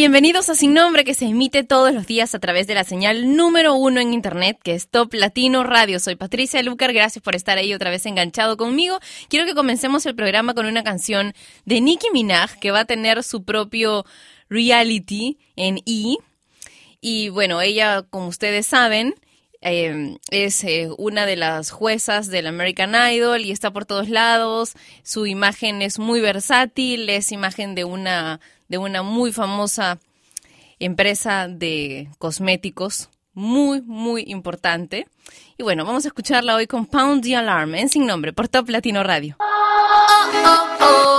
Bienvenidos a Sin Nombre que se emite todos los días a través de la señal número uno en internet que es Top Latino Radio. Soy Patricia Lucar, gracias por estar ahí otra vez enganchado conmigo. Quiero que comencemos el programa con una canción de Nicki Minaj que va a tener su propio reality en E. Y bueno, ella, como ustedes saben, eh, es eh, una de las juezas del American Idol y está por todos lados. Su imagen es muy versátil, es imagen de una de una muy famosa empresa de cosméticos, muy, muy importante. Y bueno, vamos a escucharla hoy con Pound the Alarm, en sin nombre, por Top Latino Radio. show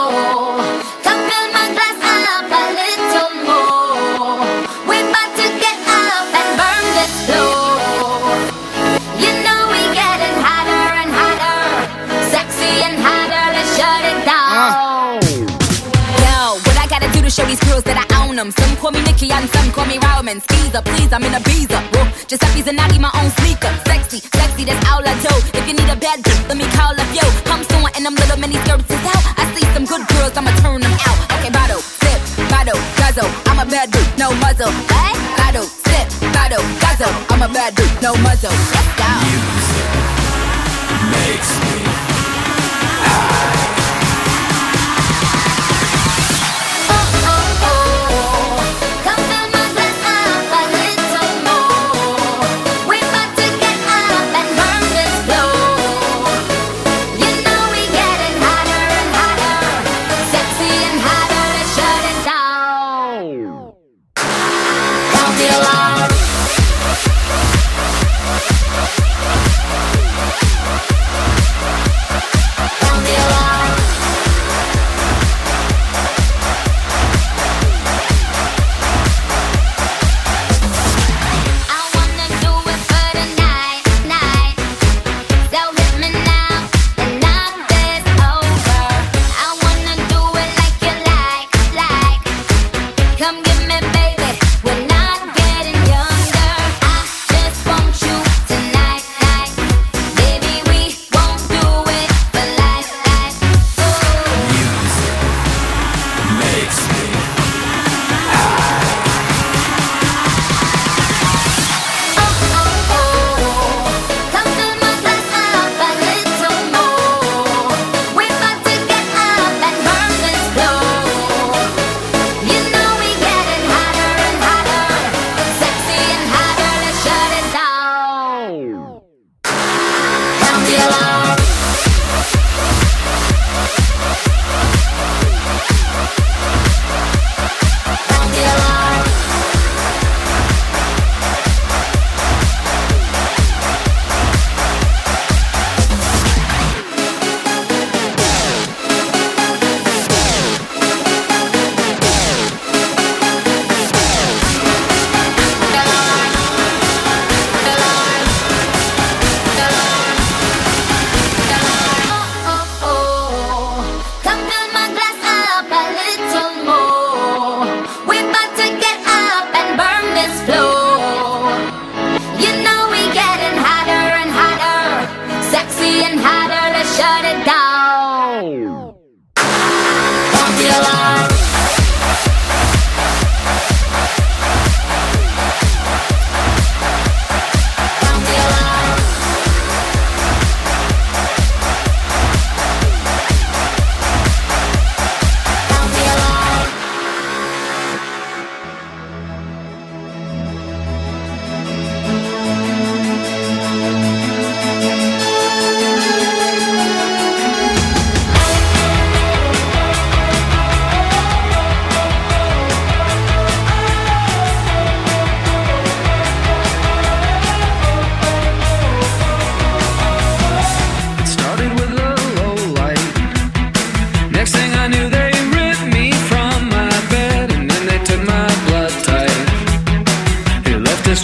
call me Nikki and some call me Roman. Skeezer, please, I'm in a. Whoa, Giuseppe's and Natty, my own sneaker. Sexy, sexy, that's all I do. If you need a bad bitch, let me call up yo. I'm sewing and them little mini skirts is out. I see some good girls, I'ma turn them out. Okay, bottle, sip, bottle, guzzle. I'm a bad dude, no muzzle. Hey, bottle, sip, bottle, guzzle. I'm a bad dude, no muzzle. Let's go.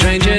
stranger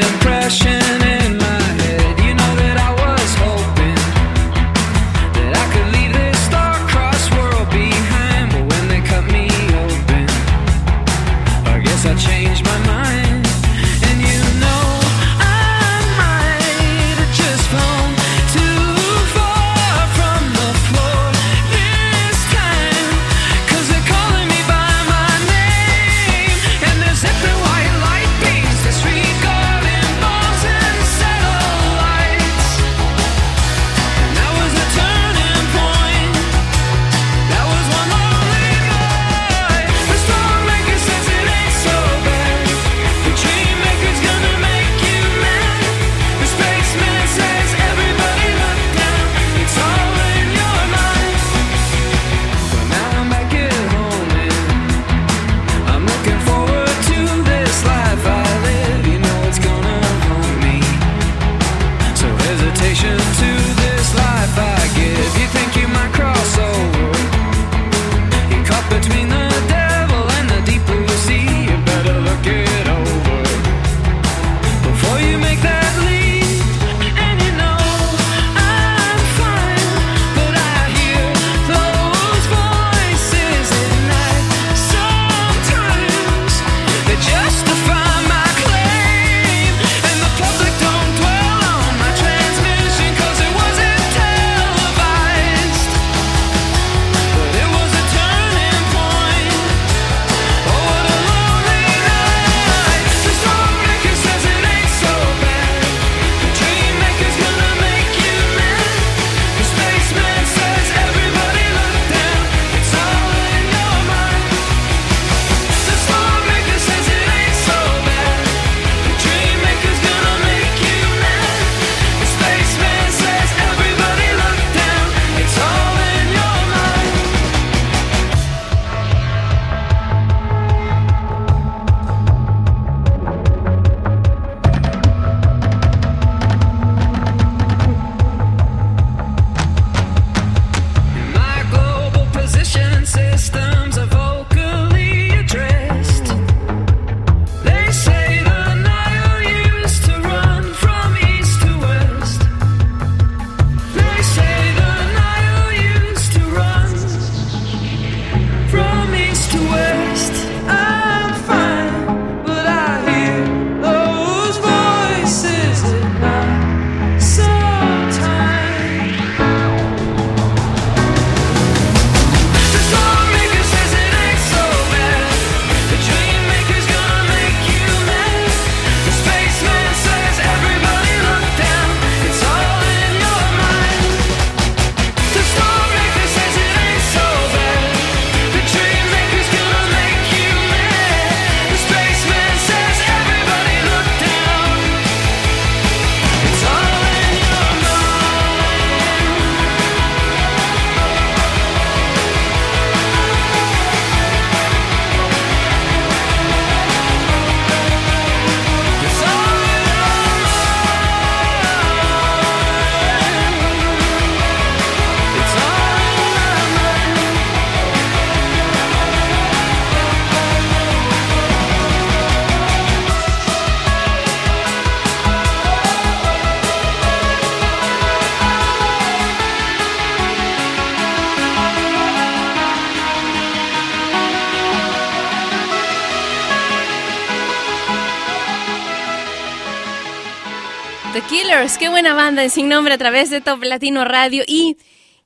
qué buena banda de Sin Nombre a través de Top Latino Radio y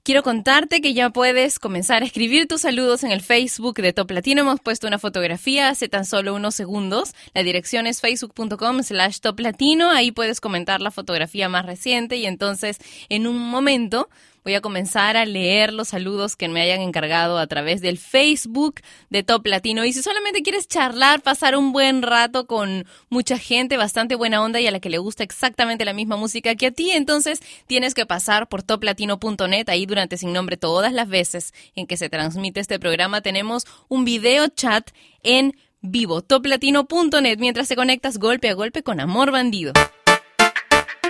quiero contarte que ya puedes comenzar a escribir tus saludos en el Facebook de Top Latino. Hemos puesto una fotografía hace tan solo unos segundos. La dirección es facebook.com slash Top Latino. Ahí puedes comentar la fotografía más reciente y entonces en un momento voy a comenzar a leer los saludos que me hayan encargado a través del Facebook de Top Latino. Y si solamente quieres charlar, pasar un buen rato con mucha gente, bastante buena onda y a la que le gusta exactamente la misma música que a ti, entonces tienes que pasar por toplatino.net. Ahí durante Sin Nombre, todas las veces en que se transmite este programa, tenemos un video chat en vivo. toplatino.net mientras te conectas golpe a golpe con Amor Bandido.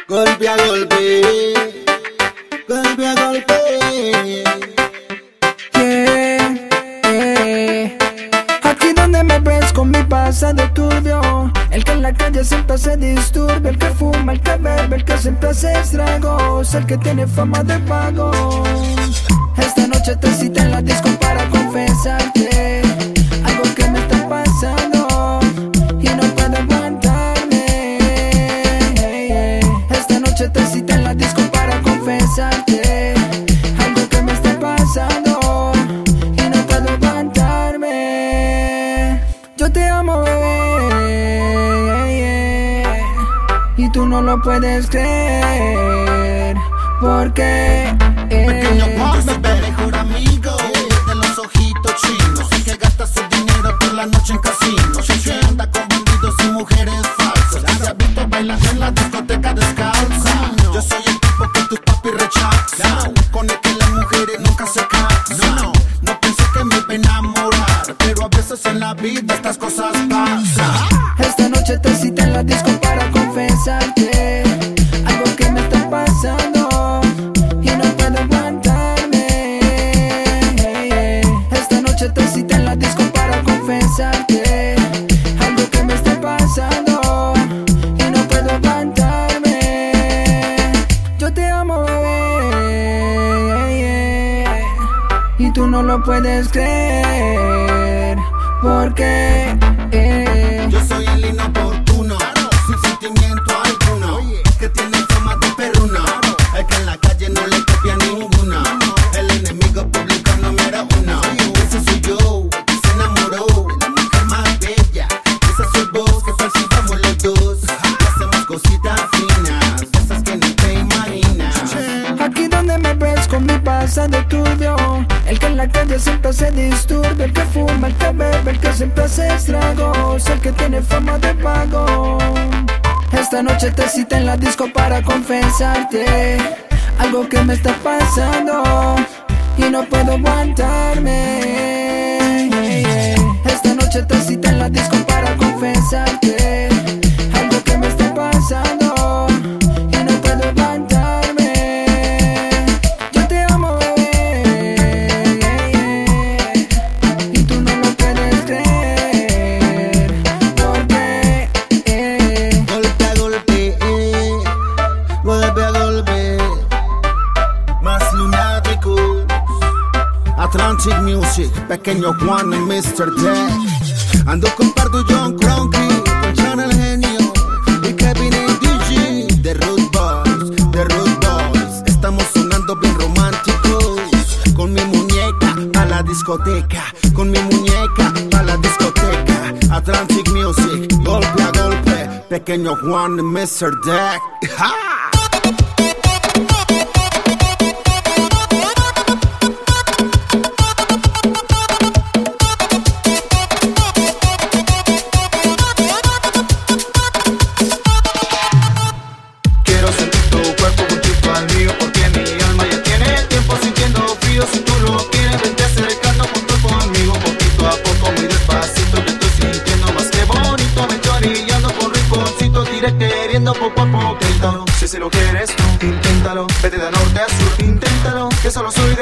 Golpe a golpe golpe a golpe. Aquí donde me ves con mi pasado turbio, el que en la calle siempre se disturbia, el que fuma, el que bebe, el que siempre hace estragos, el que tiene fama de pago. Esta noche te cité en la disco para confesarte no lo puedes creer. Porque eh. pequeño pase, mejor amigo de los ojitos chinos. El que gasta su dinero por la noche en casinos. Se anda con bandidos y mujeres disco para confesarte algo que me está pasando y no puedo aguantarme. pequeño Juan y Mr. Jack. Ando con Pardo John Cronky, con Sean el genio y Kevin y DG. The Root Boys, The Root Boys. Estamos sonando bien románticos. Con mi muñeca a la discoteca, con mi muñeca a la discoteca. Atlantic Music, golpe a golpe. Pequeño Juan y Mr. Deck. solo soy de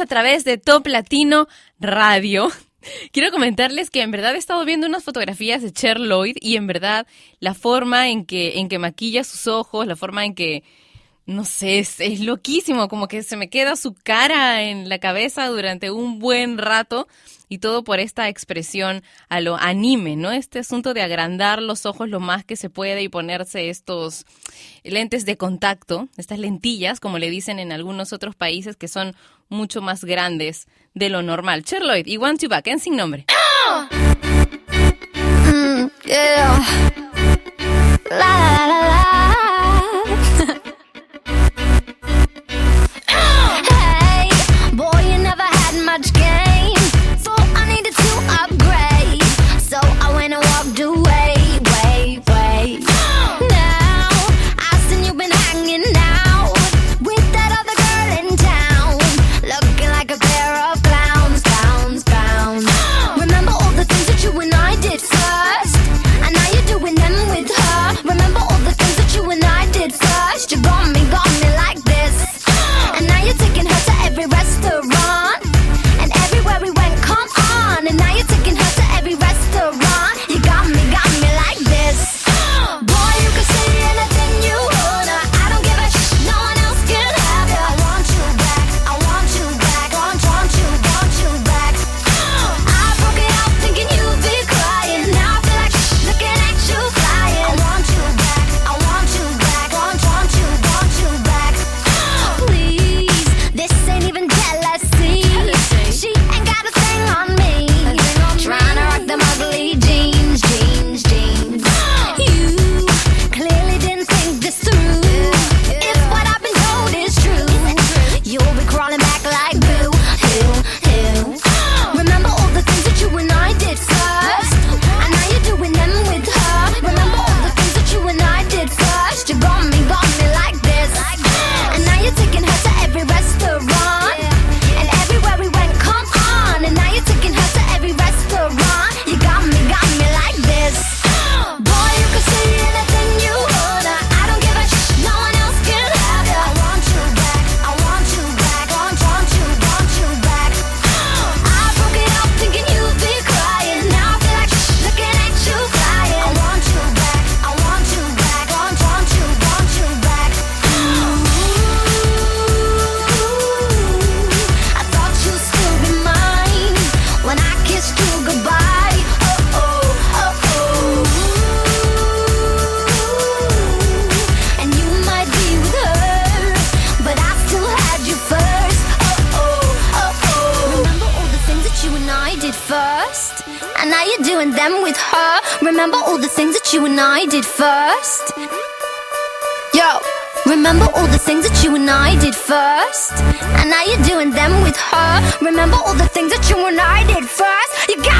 a través de Top Latino Radio. Quiero comentarles que en verdad he estado viendo unas fotografías de Cher Lloyd y en verdad la forma en que, en que maquilla sus ojos, la forma en que, no sé, es, es, loquísimo, como que se me queda su cara en la cabeza durante un buen rato y todo por esta expresión a lo anime, ¿no? Este asunto de agrandar los ojos lo más que se puede y ponerse estos lentes de contacto, estas lentillas, como le dicen en algunos otros países que son mucho más grandes de lo normal. Cherloid y One Two Back, en sin nombre. Mm, eh, oh. La, la, la, But you got me, gone. first, and now you're doing them with her. Remember all the things that you and I did first? You got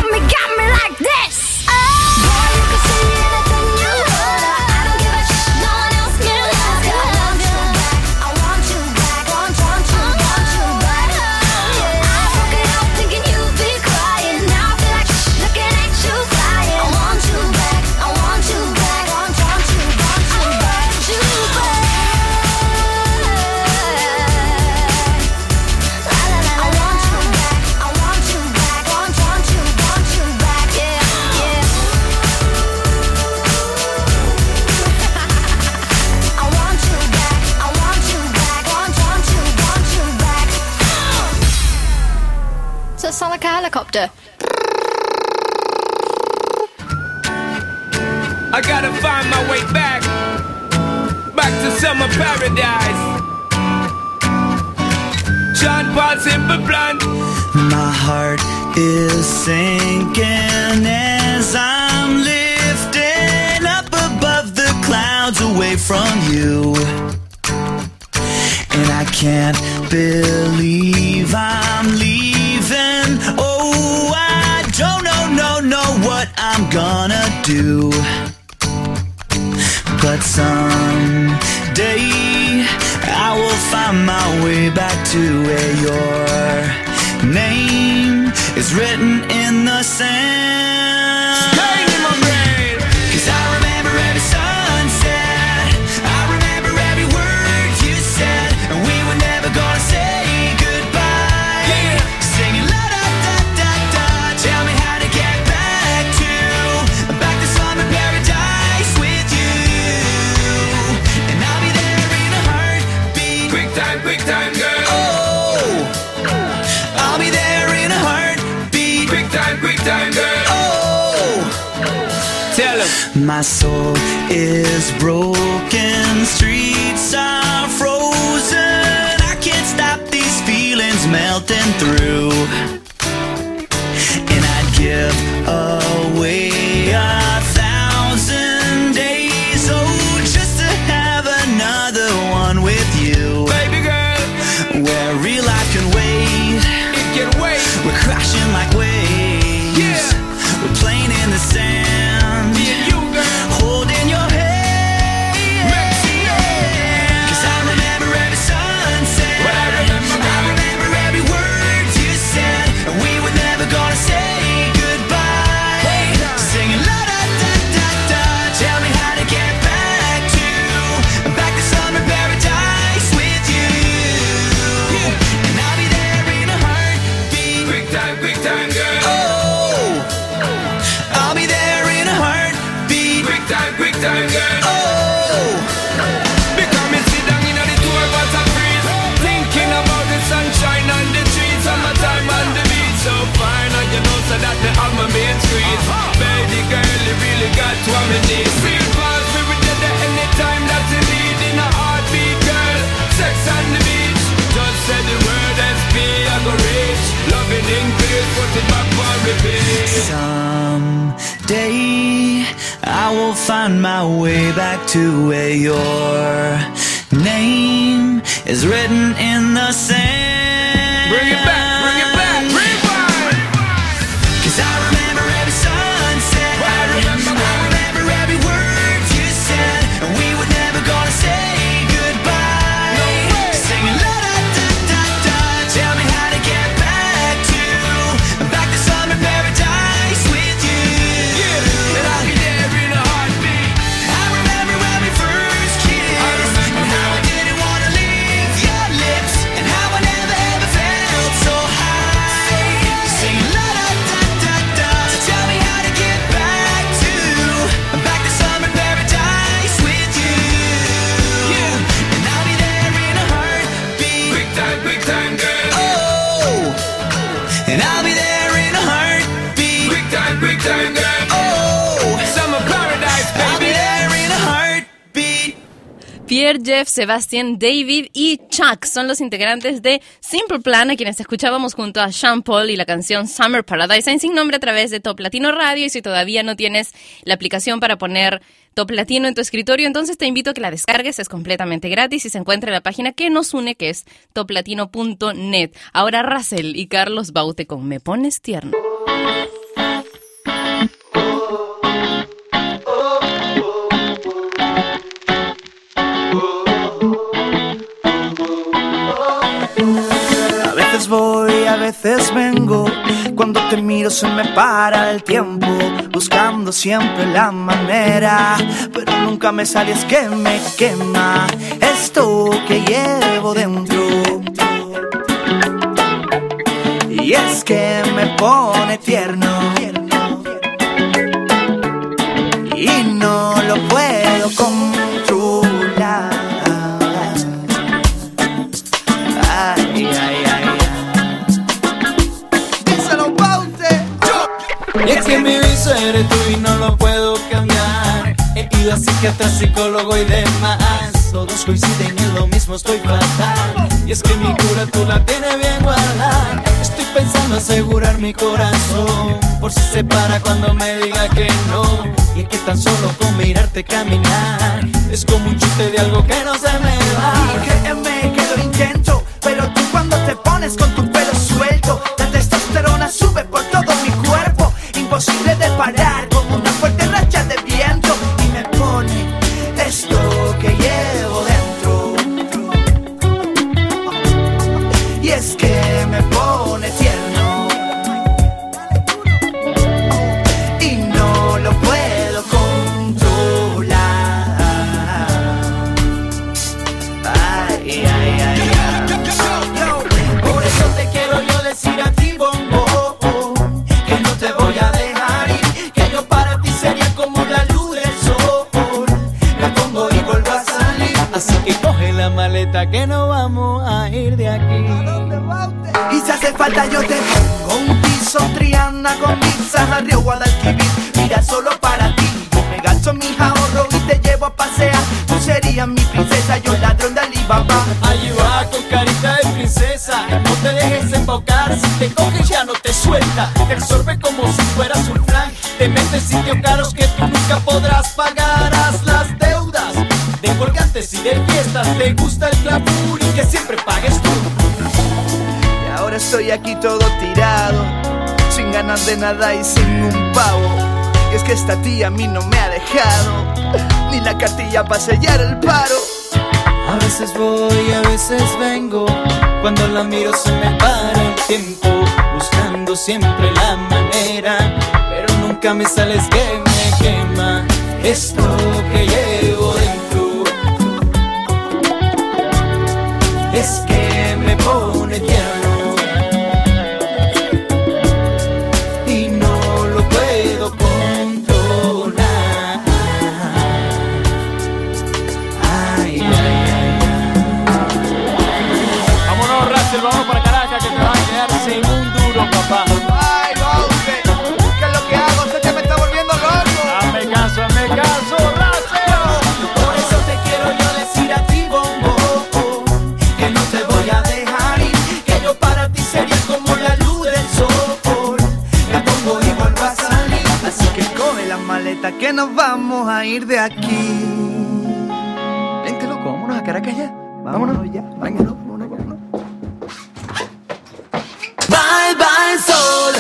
I gotta find my way back, back to summer paradise. John Paul Simple Blunt. My heart is sinking as I'm lifting up above the clouds away from you. And I can't believe I'm leaving I'm gonna do. But someday I will find my way back to where your name is written in the sand. My soul is broken, streets are frozen. I can't stop these feelings melting through. Pierre, Jeff, Sebastián, David y Chuck son los integrantes de Simple Plan, a quienes escuchábamos junto a Sean Paul y la canción Summer Paradise en sin nombre a través de Top Latino Radio. Y si todavía no tienes la aplicación para poner Top Latino en tu escritorio, entonces te invito a que la descargues, es completamente gratis y se encuentra en la página que nos une, que es toplatino.net. Ahora Russell y Carlos Baute con Me Pones Tierno. Veces vengo. Cuando te miro se me para el tiempo. Buscando siempre la manera. Pero nunca me sale, que me quema esto que llevo dentro. Y es que me pone tierno. Y no lo puedo controlar. Y es que mi vicio eres tú y no lo puedo cambiar. He ido a psiquiatra, psicólogo y demás. Todos coinciden en lo mismo, estoy fatal. Y es que mi cura tú la tienes bien guardada. Estoy pensando asegurar mi corazón. Por si se para cuando me diga que no. Y es que tan solo con mirarte caminar. Es como un chute de algo que no se me va. Y créeme que lo intento, pero tú cuando te pones con tu pelo suelto, la testosterona sube por todo mi cuerpo, imposible de parar falta yo te pongo un piso Triana con pizza Río Guadalquivir. Mira solo para ti. Yo me gasto mis ahorros y te llevo a pasear. Tú serías mi princesa, yo ladrón de Alibaba. Allí va con carita de princesa, no te dejes embaucar, si te coge ya no te suelta, te absorbe como si fueras un flan, te metes sitios caros que tú nunca podrás pagar, haz las deudas de colgantes y de fiestas, te gusta estoy aquí todo tirado Sin ganas de nada y sin un pavo. Y es que esta tía a mí no me ha dejado Ni la cartilla para sellar el paro. A veces voy, a veces vengo, cuando la miro se me para el tiempo, buscando siempre la manera, pero nunca me sales que me quema esto que llevo dentro. Es que me pone tierno maletas que nos vamos a ir de aquí. Vente loco, vámonos a Caracas ya. Vámonos, ya, vámonos, vámonos, vámonos. Bye bye sol,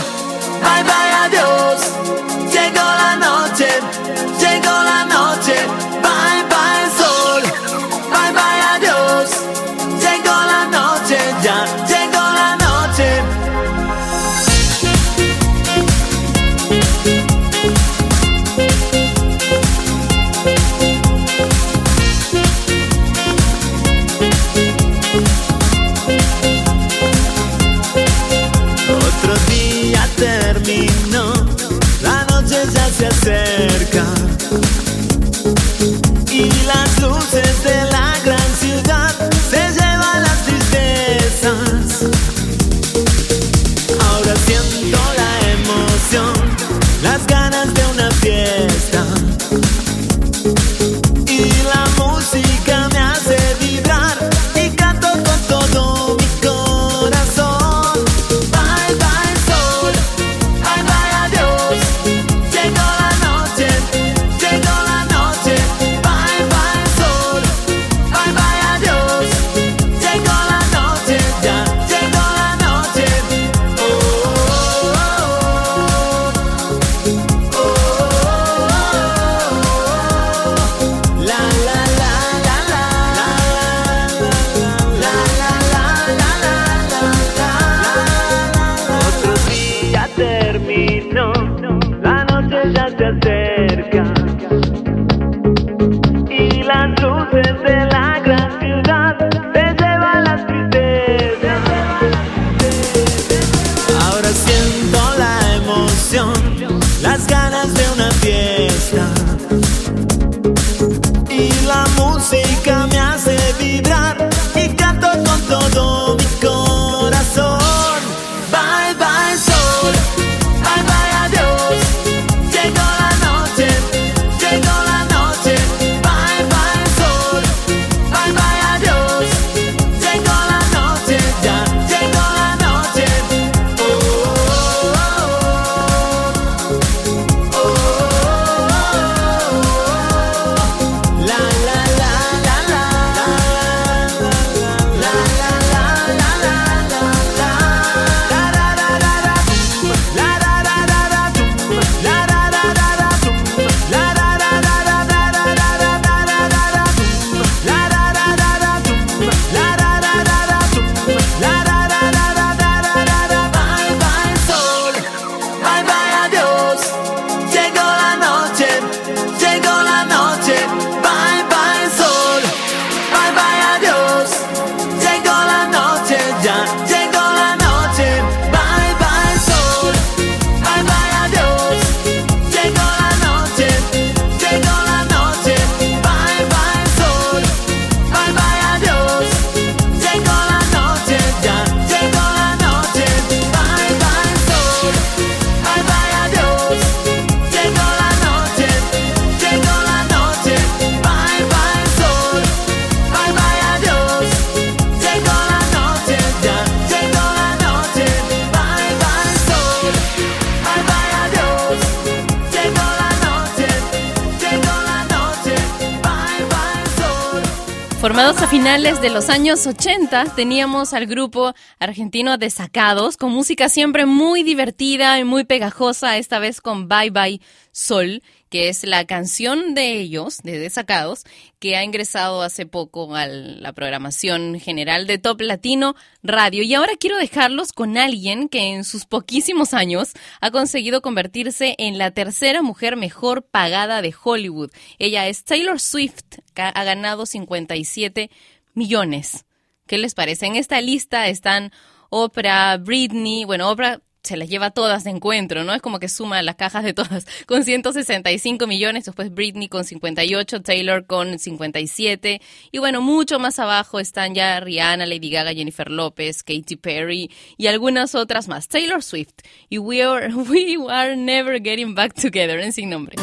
Formados a finales de los años 80, teníamos al grupo argentino Desacados, con música siempre muy divertida y muy pegajosa, esta vez con Bye Bye Sol, que es la canción de ellos, de Desacados, que ha ingresado hace poco a la programación general de Top Latino Radio. Y ahora quiero dejarlos con alguien que en sus poquísimos años ha conseguido convertirse en la tercera mujer mejor pagada de Hollywood. Ella es Taylor Swift, que ha ganado 57 millones. ¿Qué les parece? En esta lista están Oprah, Britney, bueno, Oprah se las lleva todas de encuentro, ¿no? Es como que suma las cajas de todas con 165 millones, después Britney con 58, Taylor con 57 y bueno, mucho más abajo están ya Rihanna, Lady Gaga, Jennifer López, Katy Perry y algunas otras más. Taylor Swift y We Are, we are Never Getting Back Together en sin nombre.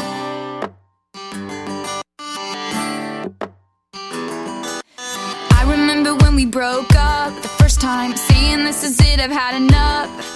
I remember when we broke up the first time, saying this is it, I've had enough.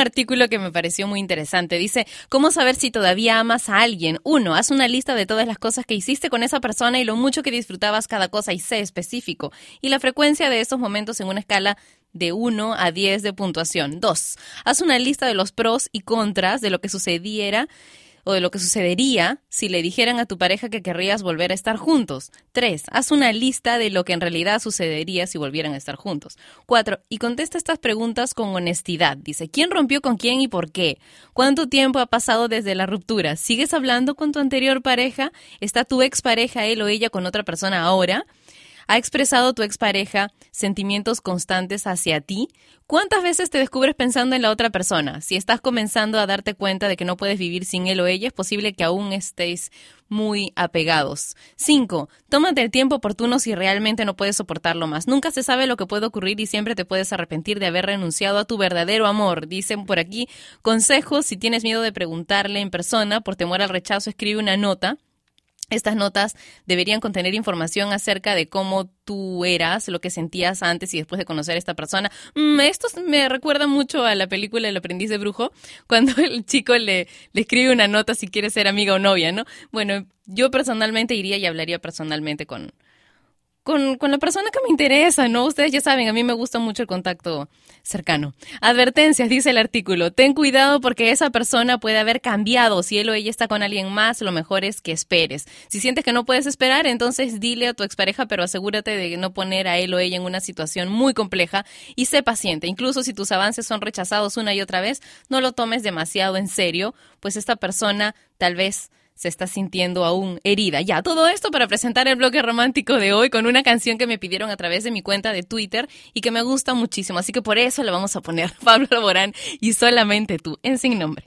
Artículo que me pareció muy interesante. Dice, ¿cómo saber si todavía amas a alguien? Uno, haz una lista de todas las cosas que hiciste con esa persona y lo mucho que disfrutabas cada cosa y sé específico. Y la frecuencia de esos momentos en una escala de 1 a 10 de puntuación. Dos, haz una lista de los pros y contras de lo que sucediera o de lo que sucedería si le dijeran a tu pareja que querrías volver a estar juntos. 3. Haz una lista de lo que en realidad sucedería si volvieran a estar juntos. 4. Y contesta estas preguntas con honestidad. Dice, ¿quién rompió con quién y por qué? ¿Cuánto tiempo ha pasado desde la ruptura? ¿Sigues hablando con tu anterior pareja? ¿Está tu expareja, él o ella, con otra persona ahora? ¿Ha expresado tu expareja sentimientos constantes hacia ti? ¿Cuántas veces te descubres pensando en la otra persona? Si estás comenzando a darte cuenta de que no puedes vivir sin él o ella, es posible que aún estéis muy apegados. 5. Tómate el tiempo oportuno si realmente no puedes soportarlo más. Nunca se sabe lo que puede ocurrir y siempre te puedes arrepentir de haber renunciado a tu verdadero amor. Dicen por aquí, consejos, si tienes miedo de preguntarle en persona por temor al rechazo, escribe una nota. Estas notas deberían contener información acerca de cómo tú eras, lo que sentías antes y después de conocer a esta persona. Mm, esto me recuerda mucho a la película El aprendiz de brujo, cuando el chico le, le escribe una nota si quiere ser amiga o novia, ¿no? Bueno, yo personalmente iría y hablaría personalmente con, con, con, la persona que me interesa, ¿no? Ustedes ya saben, a mí me gusta mucho el contacto cercano. Advertencias, dice el artículo. Ten cuidado porque esa persona puede haber cambiado. Si él o ella está con alguien más, lo mejor es que esperes. Si sientes que no puedes esperar, entonces dile a tu expareja, pero asegúrate de no poner a él o ella en una situación muy compleja y sé paciente. Incluso si tus avances son rechazados una y otra vez, no lo tomes demasiado en serio, pues esta persona tal vez se está sintiendo aún herida. Ya, todo esto para presentar el bloque romántico de hoy con una canción que me pidieron a través de mi cuenta de Twitter y que me gusta muchísimo. Así que por eso la vamos a poner Pablo Laborán y solamente tú, en sin nombre.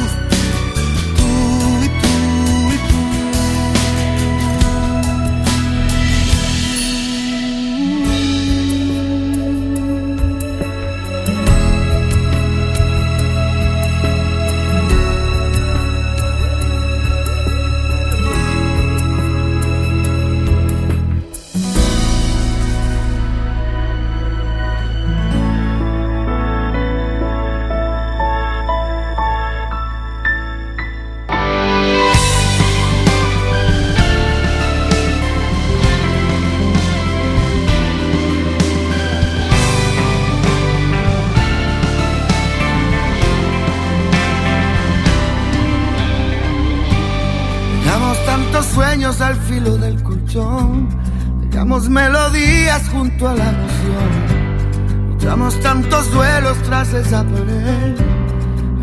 Dejamos melodías junto a la emoción. Luchamos tantos duelos tras esa pared.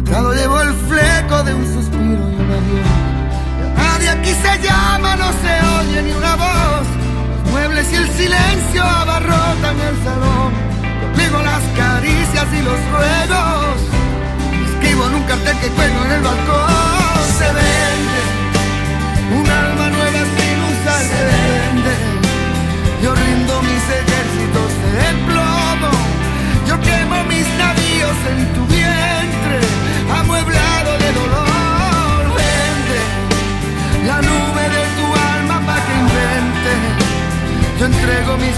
Atado llevo el fleco de un suspiro y un adiós. Nadie aquí se llama, no se oye ni una voz. Muebles y el silencio abarrotan el salón. Conmigo las caricias y los ruegos. Escribo en un cartel que cuelgo en el balcón. Se vende un alma nueva sin usar se vende. En tu vientre, amueblado de dolor. Vende la nube de tu alma para que invente. Yo entrego mis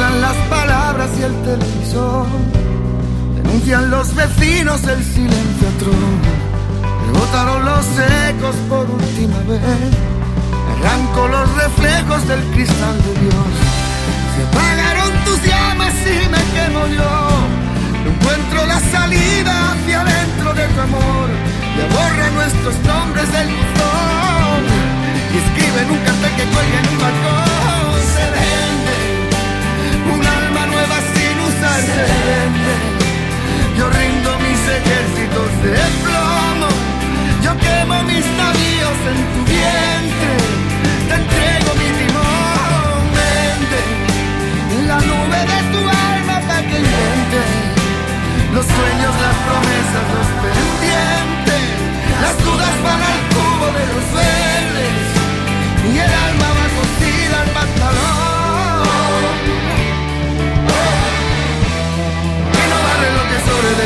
Las palabras y el televisor. Denuncian los vecinos el silencio atroz. Rebotaron los ecos por última vez. Arranco los reflejos del cristal de Dios. Se apagaron tus llamas y me quemo yo. No encuentro la salida hacia adentro de tu amor. Ya borra nuestros nombres del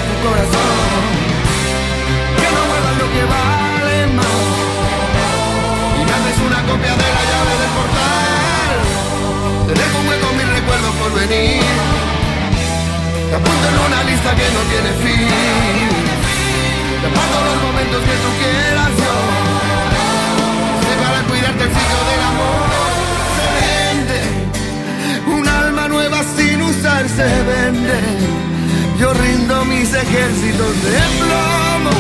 tu corazón, que no guarda lo que vale más. Y me haces una copia de la llave del portal. Te dejo un hueco mis recuerdos por venir. Te apunto en una lista que no tiene fin. Te aparto los momentos que tú quieras yo. Sé para cuidarte el sitio del amor. Se vende. Un alma nueva sin usar se vende. Yo rindo mis ejércitos de plomo.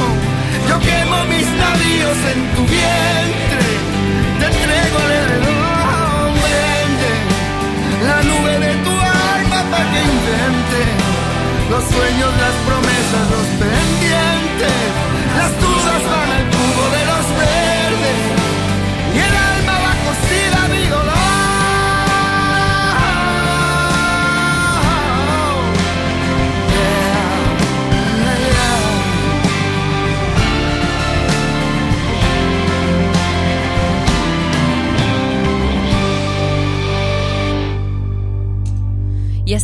Yo quemo mis navíos en tu vientre. Te entrego el heredón. La nube de tu alma para que invente los sueños, las promesas, los pendientes. Las dudas van al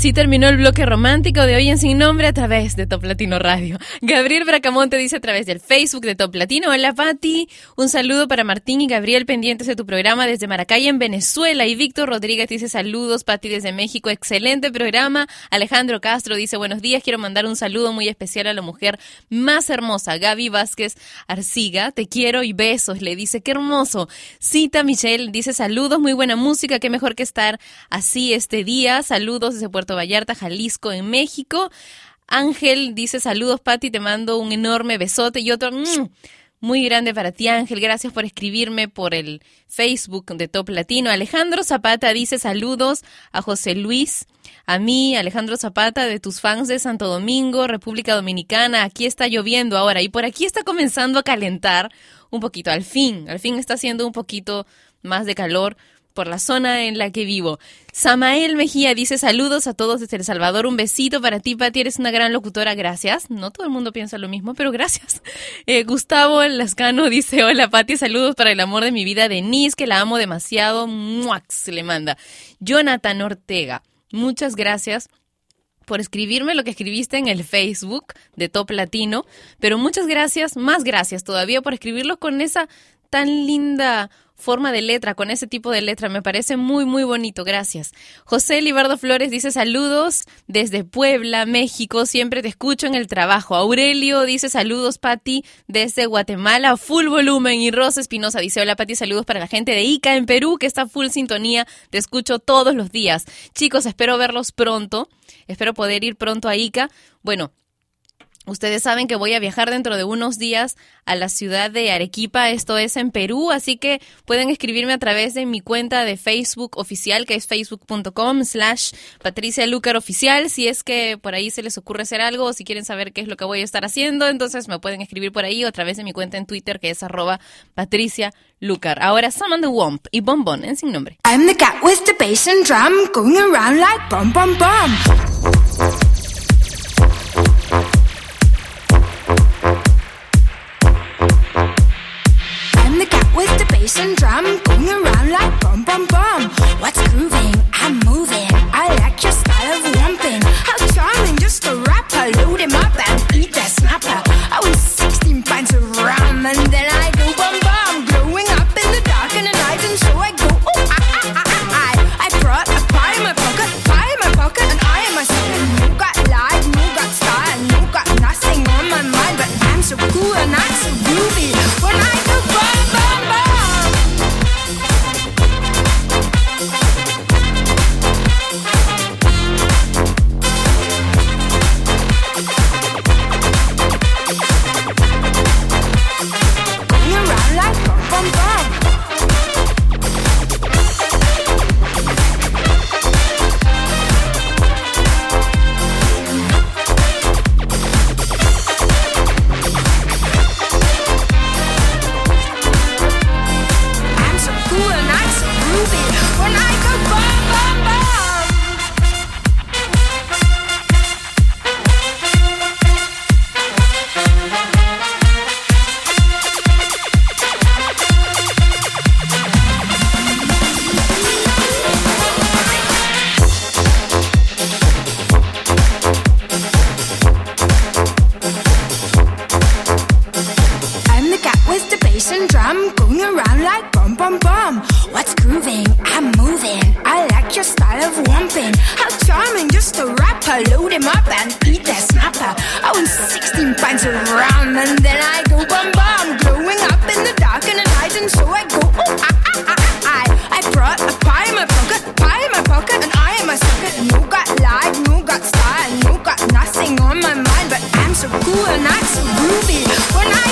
así terminó el bloque romántico de hoy en Sin Nombre a través de Top Latino Radio. Gabriel Bracamonte dice a través del Facebook de Top Latino. Hola Pati, un saludo para Martín y Gabriel pendientes de tu programa desde Maracay en Venezuela. Y Víctor Rodríguez dice saludos Pati desde México, excelente programa. Alejandro Castro dice buenos días, quiero mandar un saludo muy especial a la mujer más hermosa, Gaby Vázquez Arciga. Te quiero y besos, le dice, qué hermoso. Cita Michelle dice saludos, muy buena música, qué mejor que estar así este día. Saludos desde Puerto Vallarta, Jalisco, en México. Ángel dice saludos, Pati, te mando un enorme besote y otro mm, muy grande para ti, Ángel. Gracias por escribirme por el Facebook de Top Latino. Alejandro Zapata dice saludos a José Luis. A mí, Alejandro Zapata, de tus fans de Santo Domingo, República Dominicana, aquí está lloviendo ahora y por aquí está comenzando a calentar un poquito. Al fin, al fin está haciendo un poquito más de calor por la zona en la que vivo. Samael Mejía dice saludos a todos desde El Salvador. Un besito para ti, Pati. Eres una gran locutora. Gracias. No todo el mundo piensa lo mismo, pero gracias. Eh, Gustavo Lascano dice hola, Pati. Saludos para el amor de mi vida, Denise, que la amo demasiado. Muax le manda. Jonathan Ortega. Muchas gracias por escribirme lo que escribiste en el Facebook de Top Latino, pero muchas gracias, más gracias todavía por escribirlo con esa tan linda forma de letra, con ese tipo de letra. Me parece muy, muy bonito. Gracias. José Libardo Flores dice saludos desde Puebla, México. Siempre te escucho en el trabajo. Aurelio dice saludos, Patti, desde Guatemala. Full volumen. Y Rosa Espinosa dice hola, Patti. Saludos para la gente de Ica en Perú, que está full sintonía. Te escucho todos los días. Chicos, espero verlos pronto. Espero poder ir pronto a Ica. Bueno, Ustedes saben que voy a viajar dentro de unos días a la ciudad de Arequipa, esto es en Perú, así que pueden escribirme a través de mi cuenta de Facebook oficial, que es facebook.com slash Patricia Lucar Oficial, si es que por ahí se les ocurre hacer algo o si quieren saber qué es lo que voy a estar haciendo, entonces me pueden escribir por ahí o a través de mi cuenta en Twitter, que es arroba Patricia Lucar. Ahora Sam the Womp y Bonbon en sin nombre. I'm the cat with the bass and drum going around like bum bum bum. And drum going around like bum bum bum. bass and drum going around like bum bum bum. What's grooving? I'm moving. I like your style of whumping. How charming, just a rapper. Load him up and eat that snapper. Oh, I want 16 pints of rum and then I go bum bum. Growing up in the dark and the night, and so I go. Oh, I, I, I, I, I brought a pie in my pocket, pie in my pocket, and I am a sucker. No got life, no got style, no got nothing on my mind, but I'm so cool and I'm so groovy when I.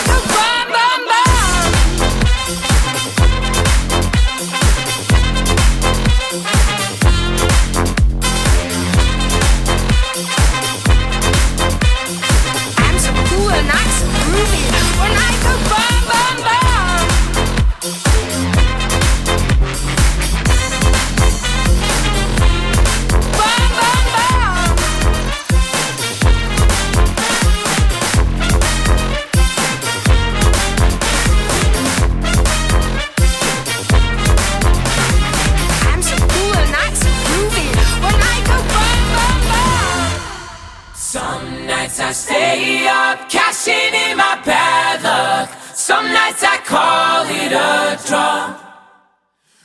draw.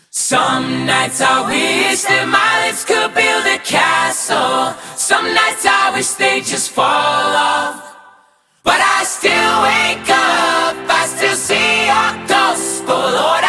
Some nights I wish that my lips could build a castle. Some nights I wish they just fall off. But I still wake up, I still see your ghost. Oh Lord,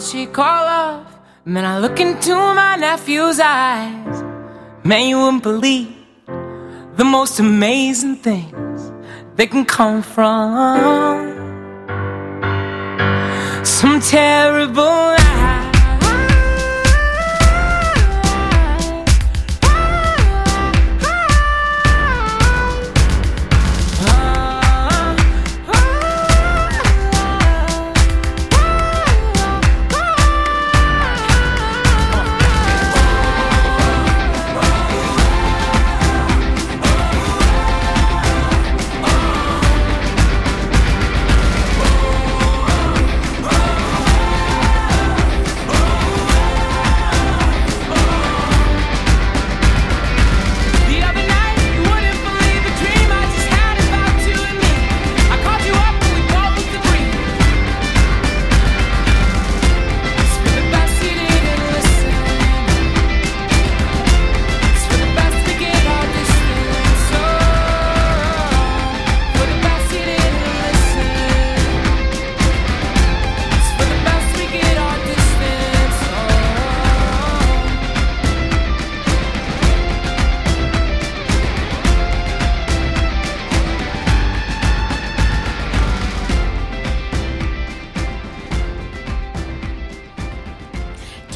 she call off. Man, I look into my nephew's eyes. Man, you wouldn't believe the most amazing things that can come from some terrible. Night.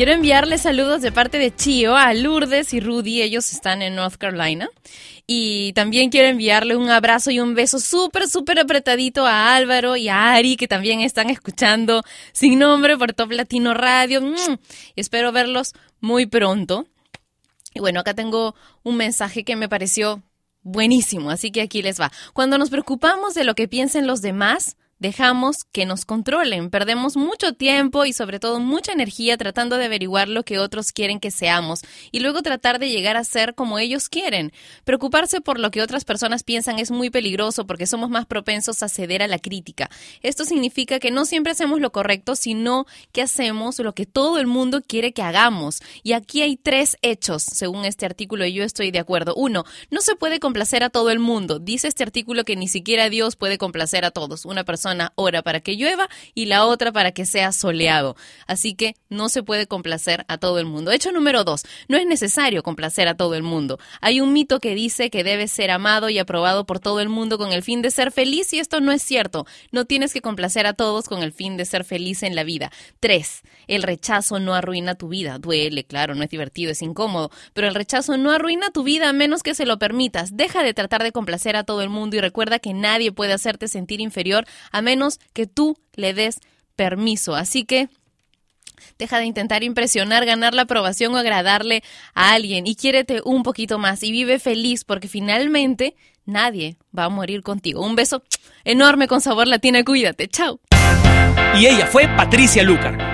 Quiero enviarles saludos de parte de Chio a Lourdes y Rudy, ellos están en North Carolina. Y también quiero enviarle un abrazo y un beso súper, súper apretadito a Álvaro y a Ari, que también están escuchando sin nombre por Top Latino Radio. Espero verlos muy pronto. Y bueno, acá tengo un mensaje que me pareció buenísimo, así que aquí les va. Cuando nos preocupamos de lo que piensen los demás, dejamos que nos controlen, perdemos mucho tiempo y sobre todo mucha energía tratando de averiguar lo que otros quieren que seamos y luego tratar de llegar a ser como ellos quieren. Preocuparse por lo que otras personas piensan es muy peligroso porque somos más propensos a ceder a la crítica. Esto significa que no siempre hacemos lo correcto, sino que hacemos lo que todo el mundo quiere que hagamos. Y aquí hay tres hechos, según este artículo, y yo estoy de acuerdo. Uno, no se puede complacer a todo el mundo. Dice este artículo que ni siquiera Dios puede complacer a todos. Una persona ora para que llueva y la otra para que sea soleado. Así que no se puede complacer a todo el mundo. Hecho número dos, no es necesario complacer a todo el mundo. Hay un mito que dice que debes ser amado y aprobado por todo el mundo con el fin de ser feliz y esto no es cierto. No tienes que complacer a todos con el fin de ser feliz en la vida. Tres, el rechazo no arruina tu vida. Duele, claro, no es divertido, es incómodo, pero el rechazo no arruina tu vida a menos que se lo permitas. Deja de tratar de complacer a todo el mundo y recuerda que nadie puede hacerte sentir inferior a menos que tú le des permiso. Así que Deja de intentar impresionar, ganar la aprobación o agradarle a alguien y quiérete un poquito más y vive feliz porque finalmente nadie va a morir contigo. Un beso enorme con sabor latina, cuídate, chao. Y ella fue Patricia Lucar,